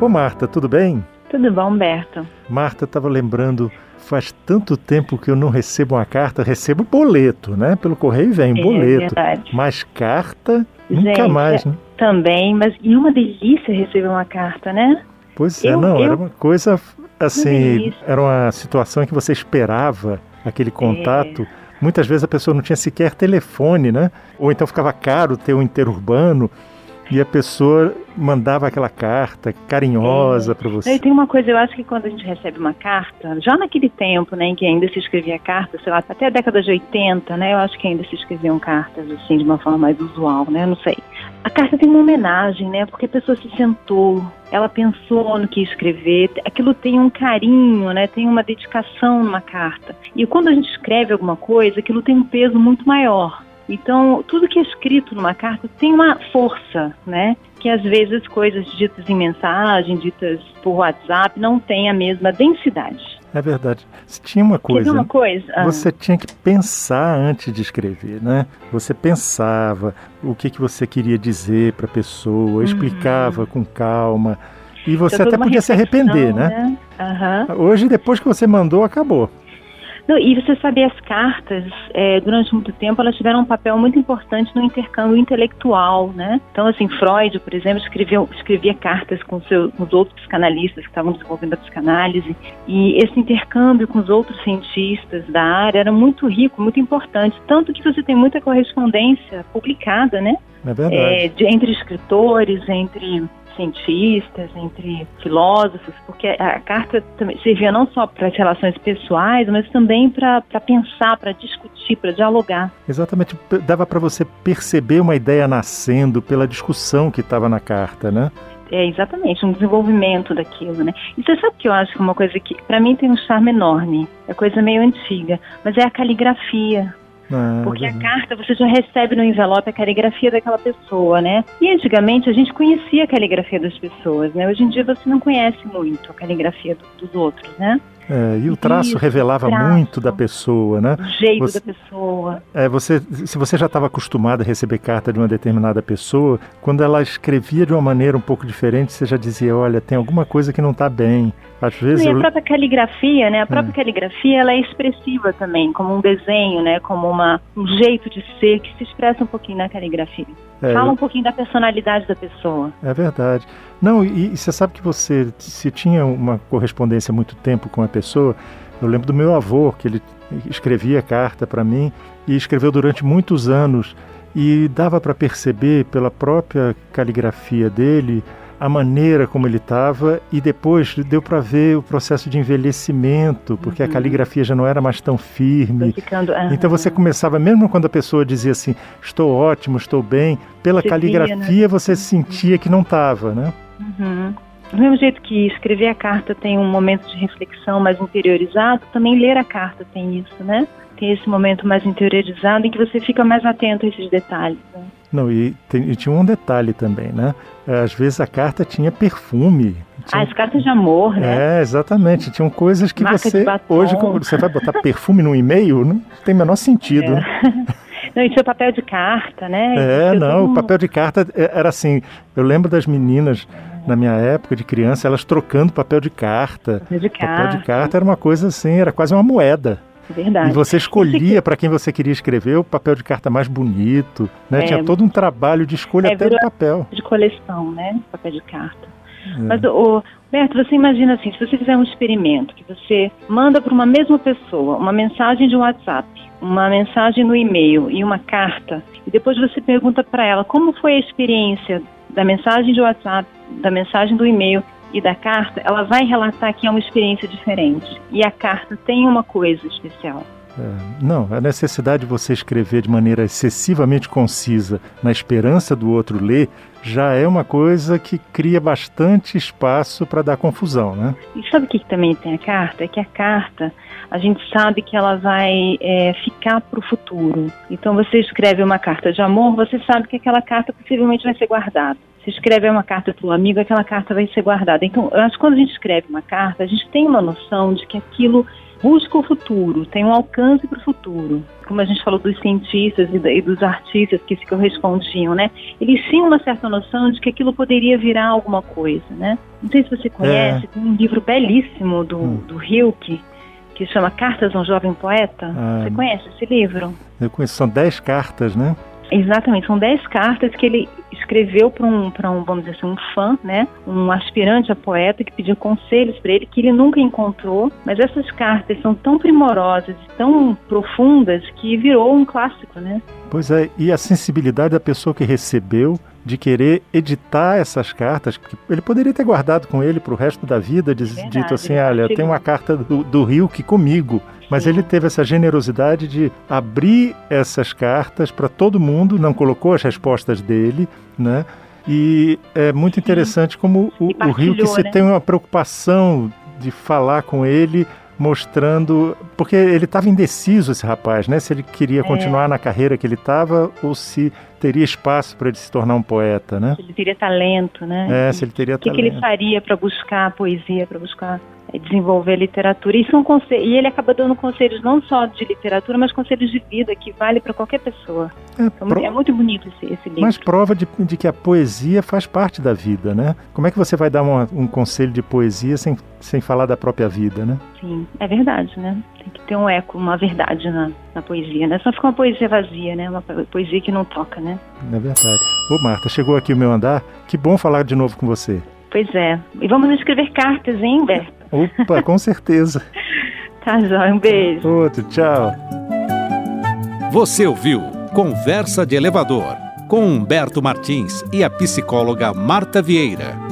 Ô Marta, tudo bem? Tudo bom, Humberto? Marta, estava lembrando, faz tanto tempo que eu não recebo uma carta, recebo boleto, né? Pelo correio vem É boleto. verdade. Mas carta, nunca Gente, mais, né? Também, mas e uma delícia receber uma carta, né? Pois é, eu- não, eu- era uma coisa assim, era uma situação em que você esperava aquele contato. Muitas vezes a pessoa não tinha sequer telefone, né? Ou então ficava caro ter um interurbano e a pessoa mandava aquela carta carinhosa para E você. tem uma coisa, eu acho que quando a gente recebe uma carta, já naquele tempo, né, em que ainda se escrevia carta, sei lá, até a década de 80, né, eu acho que ainda se escreviam cartas, assim, de uma forma mais usual, né, não sei. A carta tem uma homenagem, né, porque a pessoa se sentou, ela pensou no que ia escrever, aquilo tem um carinho, né, tem uma dedicação numa carta. E quando a gente escreve alguma coisa, aquilo tem um peso muito maior. Então, tudo que é escrito numa carta tem uma força, né? Que às vezes coisas ditas em mensagem, ditas por WhatsApp, não têm a mesma densidade. É verdade. Se Tinha uma coisa. uma coisa? Ah, Você tinha que pensar antes de escrever, né? Você pensava o que, que você queria dizer para a pessoa, explicava com calma. E você tinha até podia se arrepender, reflexão, né? Aham. Hoje, depois que você mandou, acabou. Não, e você sabe, as cartas, é, durante muito tempo, elas tiveram um papel muito importante no intercâmbio intelectual, né? Então, assim, Freud, por exemplo, escreveu, escrevia cartas com, seu, com os outros psicanalistas que estavam desenvolvendo a psicanálise, e esse intercâmbio com os outros cientistas da área era muito rico, muito importante, tanto que você tem muita correspondência publicada, né? É verdade. É, de- entre escritores, entre cientistas, entre filósofos, porque a carta também servia não só para as relações pessoais, mas também para pensar, para discutir, para dialogar. Exatamente. Dava para você perceber uma ideia nascendo pela discussão que estava na carta, né? É exatamente um desenvolvimento daquilo, né? E você sabe que eu acho que uma coisa que para mim tem um charme enorme, é coisa meio antiga, mas é a caligrafia. Ah, Porque a carta você já recebe no envelope a caligrafia daquela pessoa, né? E antigamente a gente conhecia a caligrafia das pessoas, né? Hoje em dia você não conhece muito a caligrafia do- dos outros, né? É, e o traço Isso, revelava traço. muito da pessoa, né? O jeito Você- da pessoa. É, você, se você já estava acostumado a receber carta de uma determinada pessoa, quando ela escrevia de uma maneira um pouco diferente, você já dizia, olha, tem alguma coisa que não está bem. Às vezes E a eu- própria caligrafia, né? A própria caligrafia, ela é expressiva também, como um desenho, né? Como uma, um jeito de ser que se expressa um pouquinho na caligrafia. é, Fala um pouquinho da personalidade da pessoa. É verdade. Não, e, e você sabe que você, se tinha uma correspondência há muito tempo com a pessoa, eu lembro do meu avô, que ele escrevia carta para mim e escreveu durante muitos anos e dava para perceber pela própria caligrafia dele a maneira como ele estava e depois deu para ver o processo de envelhecimento, porque a Uhum. caligrafia já não era mais tão firme. ficando. aham. Então você começava, mesmo quando a pessoa dizia assim, estou ótimo, estou bem, pela Você via, caligrafia você sentia que não estava, né? Uhum. Do mesmo jeito que escrever a carta tem um momento de reflexão mais interiorizado, também ler a carta tem isso, né? Tem esse momento mais interiorizado em que você fica mais atento a esses detalhes. Né? Não, e, tem- e tinha um detalhe também, né? Às vezes a carta tinha perfume. Ah, Tinha- as cartas de amor, né? É, exatamente. Tinham coisas que Marca você. Hoje, você vai botar perfume num e-mail? Não tem o menor sentido. né? Não, e seu papel de carta, né? É, não, o papel de carta é- era assim. Eu lembro das meninas, na minha época de criança, elas trocando papel de carta. Papel de Papel carta, de carta era uma coisa assim, era quase uma moeda. verdade. E você escolhia para quem você queria escrever o papel de carta mais bonito, né? É. Tinha todo um trabalho de escolha É, até do papel. de coleção, né? Papel de carta. É. Mas, o Berto, você imagina assim, se você fizer um experimento, que você manda para uma mesma pessoa uma mensagem de WhatsApp, uma mensagem no e-mail e uma carta, e depois você pergunta para ela como foi a experiência da mensagem de WhatsApp, da mensagem do e-mail e da carta, ela vai relatar que é uma experiência diferente. E a carta tem uma coisa especial. É, não, a necessidade de você escrever de maneira excessivamente concisa, na esperança do outro ler, já é uma coisa que cria bastante espaço para dar confusão, né? E sabe o que, também tem a carta? É que a carta, a gente sabe que ela vai é, ficar para o futuro. Então você escreve uma carta de amor, você sabe que aquela carta possivelmente vai ser guardada. Se escreve uma carta para um amigo, aquela carta vai ser guardada. Então, eu acho que quando a gente escreve uma carta, a gente tem uma noção de que aquilo busca o futuro, tem um alcance para o futuro. Como a gente falou dos cientistas e dos artistas que se correspondiam, né? Eles tinham uma certa noção de que aquilo poderia virar alguma coisa, né? Não sei se você conhece, é. tem um livro belíssimo do, hum. do Hilke, que chama Cartas a um Jovem Poeta. Ah, você conhece esse livro? Eu conheço, são dez cartas, né? Exatamente, são dez cartas que ele escreveu para um, um, vamos dizer assim, um fã, né? Um aspirante a poeta que pediu conselhos para ele que ele nunca encontrou. Mas essas cartas são tão primorosas tão profundas que virou um clássico, né? Pois é, e a sensibilidade da pessoa que recebeu de querer editar essas cartas, que ele poderia ter guardado com ele para o resto da vida, diz, Verdade, dito assim, olha, tem uma carta do, do Rio que comigo. Mas Sim. ele teve essa generosidade de abrir essas cartas para todo mundo, não colocou as respostas dele, né? E é muito interessante como o, o Rio que se né? tem uma preocupação de falar com ele mostrando. Porque ele estava indeciso, esse rapaz, né? Se ele queria é. continuar na carreira que ele estava ou se teria espaço para ele se tornar um poeta, né? Se ele teria talento, né? É, se ele teria o que talento. O que ele faria para buscar a poesia, para buscar é, desenvolver a literatura. E, são e ele acaba dando conselhos não só de literatura, mas conselhos de vida que vale para qualquer pessoa. É, então, pro... é, muito bonito esse, esse, livro. Mas prova de, de, que a poesia faz parte da vida, né? Como é que você vai dar uma, um conselho de poesia sem, sem falar da própria vida, né? Sim, é verdade, né? Tem que ter um eco, uma verdade na, na poesia, né? Só fica uma poesia vazia, né? Uma poesia que não toca, né? É verdade. Ô Marta, chegou aqui o meu andar. Que bom falar de novo com você. Pois é. E vamos escrever cartas, hein, Humberto? Opa, com certeza. tá jóia, um beijo. Outro, tchau. Você ouviu Conversa de Elevador com Humberto Martins e a psicóloga Marta Vieira.